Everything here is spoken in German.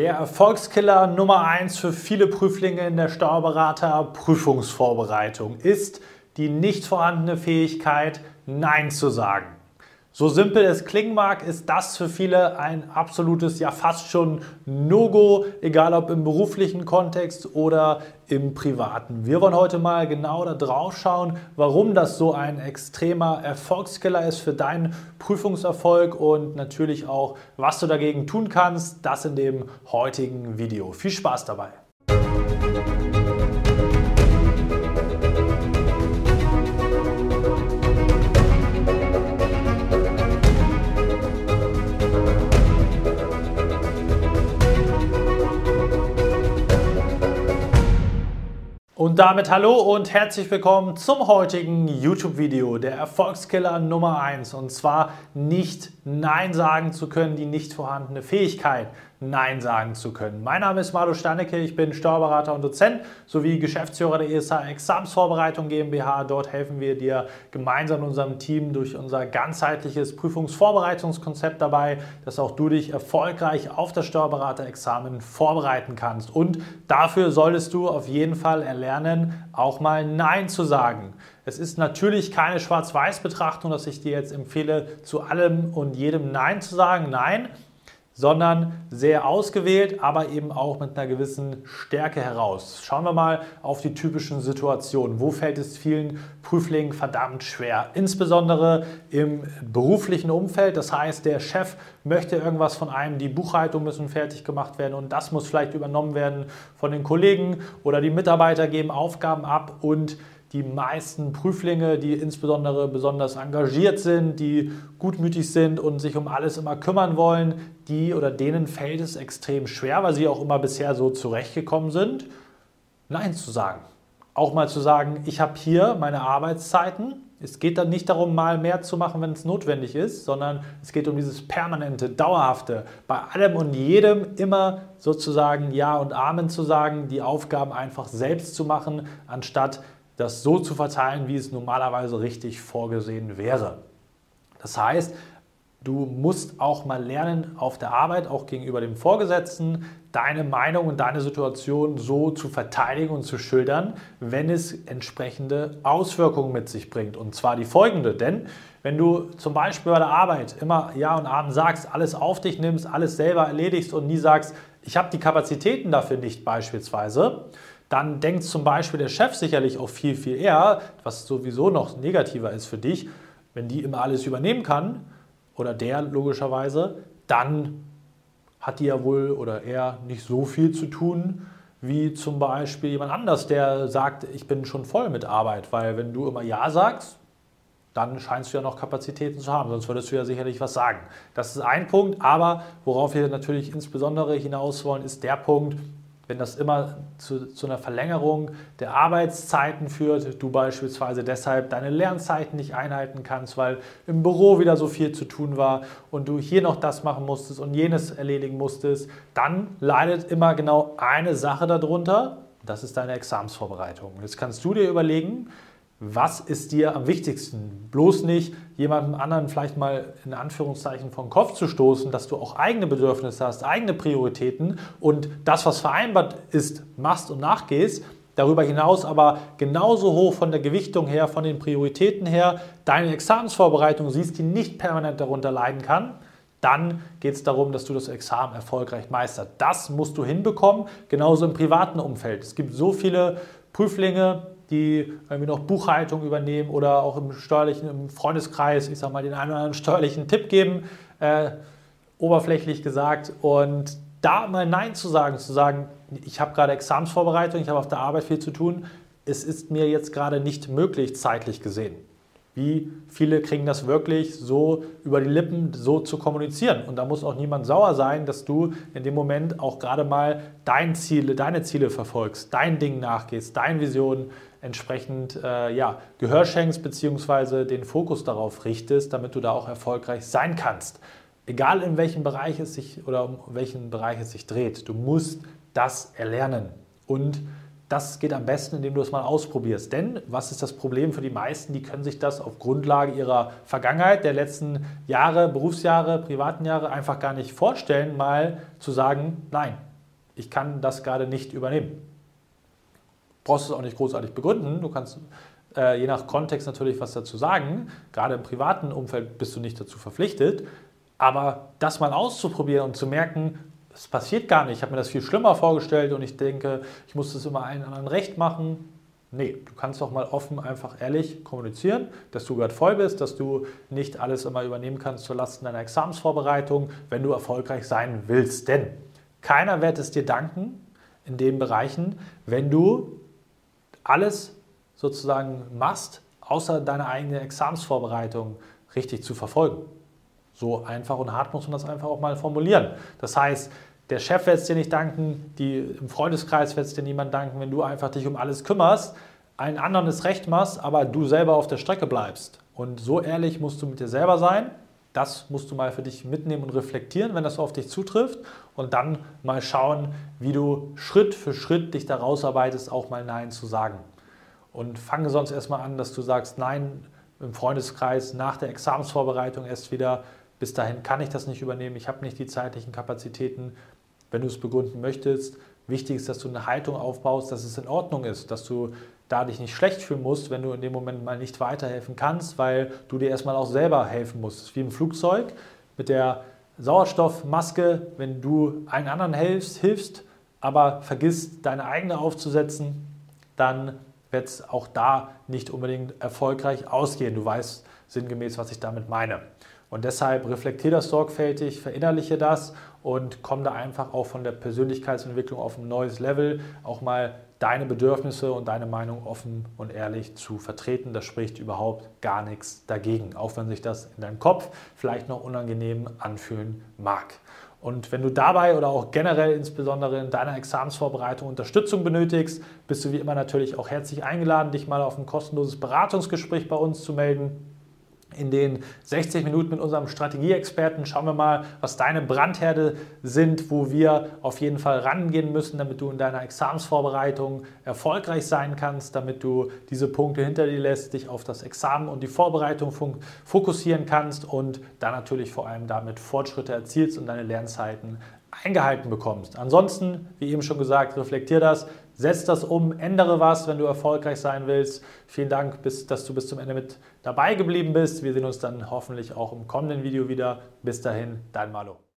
Der Erfolgskiller Nummer 1 für viele Prüflinge in der Steuerberater Prüfungsvorbereitung ist die nicht vorhandene Fähigkeit, Nein zu sagen. So simpel es klingen mag, ist das für viele ein absolutes, ja fast schon No-Go, egal ob im beruflichen Kontext oder im privaten. Wir wollen heute mal genau da drauf schauen, warum das so ein extremer Erfolgskiller ist für deinen Prüfungserfolg und natürlich auch, was du dagegen tun kannst. Das in dem heutigen Video. Viel Spaß dabei! Und damit hallo und herzlich willkommen zum heutigen YouTube-Video, der Erfolgskiller Nummer 1. Und zwar nicht Nein sagen zu können, die nicht vorhandene Fähigkeit. Nein sagen zu können. Mein Name ist Marlo Stannecke, ich bin Steuerberater und Dozent sowie Geschäftsführer der ESA Examsvorbereitung GmbH. Dort helfen wir dir gemeinsam in unserem Team durch unser ganzheitliches Prüfungsvorbereitungskonzept dabei, dass auch du dich erfolgreich auf das Steuerberaterexamen vorbereiten kannst. Und dafür solltest du auf jeden Fall erlernen, auch mal Nein zu sagen. Es ist natürlich keine Schwarz-Weiß-Betrachtung, dass ich dir jetzt empfehle, zu allem und jedem Nein zu sagen. Nein, sondern sehr ausgewählt, aber eben auch mit einer gewissen Stärke heraus. Schauen wir mal auf die typischen Situationen. Wo fällt es vielen Prüflingen verdammt schwer? Insbesondere im beruflichen Umfeld. Das heißt, der Chef möchte irgendwas von einem, die Buchhaltung müssen fertig gemacht werden und das muss vielleicht übernommen werden von den Kollegen oder die Mitarbeiter geben Aufgaben ab und die meisten Prüflinge, die insbesondere besonders engagiert sind, die gutmütig sind und sich um alles immer kümmern wollen, die oder denen fällt es extrem schwer, weil sie auch immer bisher so zurechtgekommen sind, Nein zu sagen. Auch mal zu sagen, ich habe hier meine Arbeitszeiten. Es geht dann nicht darum, mal mehr zu machen, wenn es notwendig ist, sondern es geht um dieses permanente, dauerhafte, bei allem und jedem immer sozusagen Ja und Amen zu sagen, die Aufgaben einfach selbst zu machen, anstatt das so zu verteilen, wie es normalerweise richtig vorgesehen wäre. Das heißt, du musst auch mal lernen, auf der Arbeit, auch gegenüber dem Vorgesetzten, deine Meinung und deine Situation so zu verteidigen und zu schildern, wenn es entsprechende Auswirkungen mit sich bringt. Und zwar die folgende, denn wenn du zum Beispiel bei der Arbeit immer Ja und Abend sagst, alles auf dich nimmst, alles selber erledigst und nie sagst, ich habe die Kapazitäten dafür nicht beispielsweise, dann denkt zum Beispiel der Chef sicherlich auch viel, viel eher, was sowieso noch negativer ist für dich, wenn die immer alles übernehmen kann oder der logischerweise, dann hat die ja wohl oder er nicht so viel zu tun wie zum Beispiel jemand anders, der sagt, ich bin schon voll mit Arbeit, weil wenn du immer Ja sagst, dann scheinst du ja noch Kapazitäten zu haben, sonst würdest du ja sicherlich was sagen. Das ist ein Punkt, aber worauf wir natürlich insbesondere hinaus wollen, ist der Punkt, wenn das immer zu, zu, einer Verlängerung der Arbeitszeiten führt, du beispielsweise deshalb deine Lernzeiten nicht einhalten kannst, weil im Büro wieder so viel zu tun war und du hier noch das machen musstest und jenes erledigen musstest, dann leidet immer genau eine Sache darunter, das ist deine Examsvorbereitung. Jetzt kannst du dir überlegen, was ist dir am wichtigsten? Bloß nicht jemandem anderen vielleicht mal in Anführungszeichen vom Kopf zu stoßen, dass du auch eigene Bedürfnisse hast, eigene Prioritäten und das, was vereinbart ist, machst und nachgehst. Darüber hinaus aber genauso hoch von der Gewichtung her, von den Prioritäten her, deine Examensvorbereitung siehst, die nicht permanent darunter leiden kann, dann geht es darum, dass du das Examen erfolgreich meisterst. Das musst du hinbekommen, genauso im privaten Umfeld. Es gibt so viele Prüflinge, die irgendwie noch Buchhaltung übernehmen oder auch im steuerlichen, im Freundeskreis, ich sag mal, den einen oder anderen steuerlichen Tipp geben, äh, oberflächlich gesagt. Und da mal Nein zu sagen, zu sagen, ich habe gerade Examensvorbereitung, ich habe auf der Arbeit viel zu tun, es ist mir jetzt gerade nicht möglich, zeitlich gesehen. Wie viele kriegen das wirklich so über die Lippen so zu kommunizieren? Und da muss auch niemand sauer sein, dass du in dem Moment auch gerade mal dein Ziele, deine Ziele verfolgst, dein Ding nachgehst, deine Vision entsprechend äh, ja, Gehör schenkst bzw. den Fokus darauf richtest, damit du da auch erfolgreich sein kannst. Egal in welchem Bereich es sich oder um welchen Bereich es sich dreht, du musst das erlernen. Und das geht am besten, indem du es mal ausprobierst. Denn was ist das Problem für die meisten? Die können sich das auf Grundlage ihrer Vergangenheit, der letzten Jahre, Berufsjahre, privaten Jahre einfach gar nicht vorstellen, mal zu sagen, nein, ich kann das gerade nicht übernehmen. Brauchst du es auch nicht großartig begründen. Du kannst äh, je nach Kontext natürlich was dazu sagen. Gerade im privaten Umfeld bist du nicht dazu verpflichtet. Aber das mal auszuprobieren und zu merken, es passiert gar nicht. Ich habe mir das viel schlimmer vorgestellt und ich denke, ich muss das immer allen anderen recht machen. Nee, du kannst doch mal offen, einfach ehrlich kommunizieren, dass du gerade voll bist, dass du nicht alles immer übernehmen kannst zur Lasten deiner Examensvorbereitung, wenn du erfolgreich sein willst. Denn keiner wird es dir danken in den Bereichen, wenn du alles sozusagen machst, außer deine eigene Examensvorbereitung richtig zu verfolgen. So einfach und hart muss man das einfach auch mal formulieren. Das heißt, der Chef wird es dir nicht danken, die, im Freundeskreis wird es dir niemand danken, wenn du einfach dich um alles kümmerst, allen anderen das Recht machst, aber du selber auf der Strecke bleibst. Und so ehrlich musst du mit dir selber sein. Das musst du mal für dich mitnehmen und reflektieren, wenn das auf dich zutrifft. Und dann mal schauen, wie du Schritt für Schritt dich da rausarbeitest, auch mal Nein zu sagen. Und fange sonst erstmal an, dass du sagst Nein im Freundeskreis nach der Examensvorbereitung erst wieder. Bis dahin kann ich das nicht übernehmen, ich habe nicht die zeitlichen Kapazitäten wenn du es begründen möchtest. Wichtig ist, dass du eine Haltung aufbaust, dass es in Ordnung ist, dass du da dich nicht schlecht fühlen musst, wenn du in dem Moment mal nicht weiterhelfen kannst, weil du dir erstmal auch selber helfen musst. Wie im Flugzeug mit der Sauerstoffmaske, wenn du einen anderen hilfst, hilfst aber vergisst, deine eigene aufzusetzen, dann wird es auch da nicht unbedingt erfolgreich ausgehen. Du weißt sinngemäß, was ich damit meine. Und deshalb reflektiere das sorgfältig, verinnerliche das und komm da einfach auch von der Persönlichkeitsentwicklung auf ein neues Level, auch mal deine Bedürfnisse und deine Meinung offen und ehrlich zu vertreten. Das spricht überhaupt gar nichts dagegen, auch wenn sich das in deinem Kopf vielleicht noch unangenehm anfühlen mag. Und wenn du dabei oder auch generell insbesondere in deiner Examensvorbereitung Unterstützung benötigst, bist du wie immer natürlich auch herzlich eingeladen, dich mal auf ein kostenloses Beratungsgespräch bei uns zu melden. In den 60 Minuten mit unserem Strategieexperten schauen wir mal, was deine Brandherde sind, wo wir auf jeden Fall rangehen müssen, damit du in deiner Examensvorbereitung erfolgreich sein kannst, damit du diese Punkte hinter dir lässt, dich auf das Examen und die Vorbereitung fokussieren kannst und dann natürlich vor allem damit Fortschritte erzielst und deine Lernzeiten eingehalten bekommst. Ansonsten, wie eben schon gesagt, reflektier das, setz das um, ändere was, wenn du erfolgreich sein willst. Vielen Dank, dass du bis zum Ende mit dabei geblieben bist. Wir sehen uns dann hoffentlich auch im kommenden Video wieder. Bis dahin, dein Malo.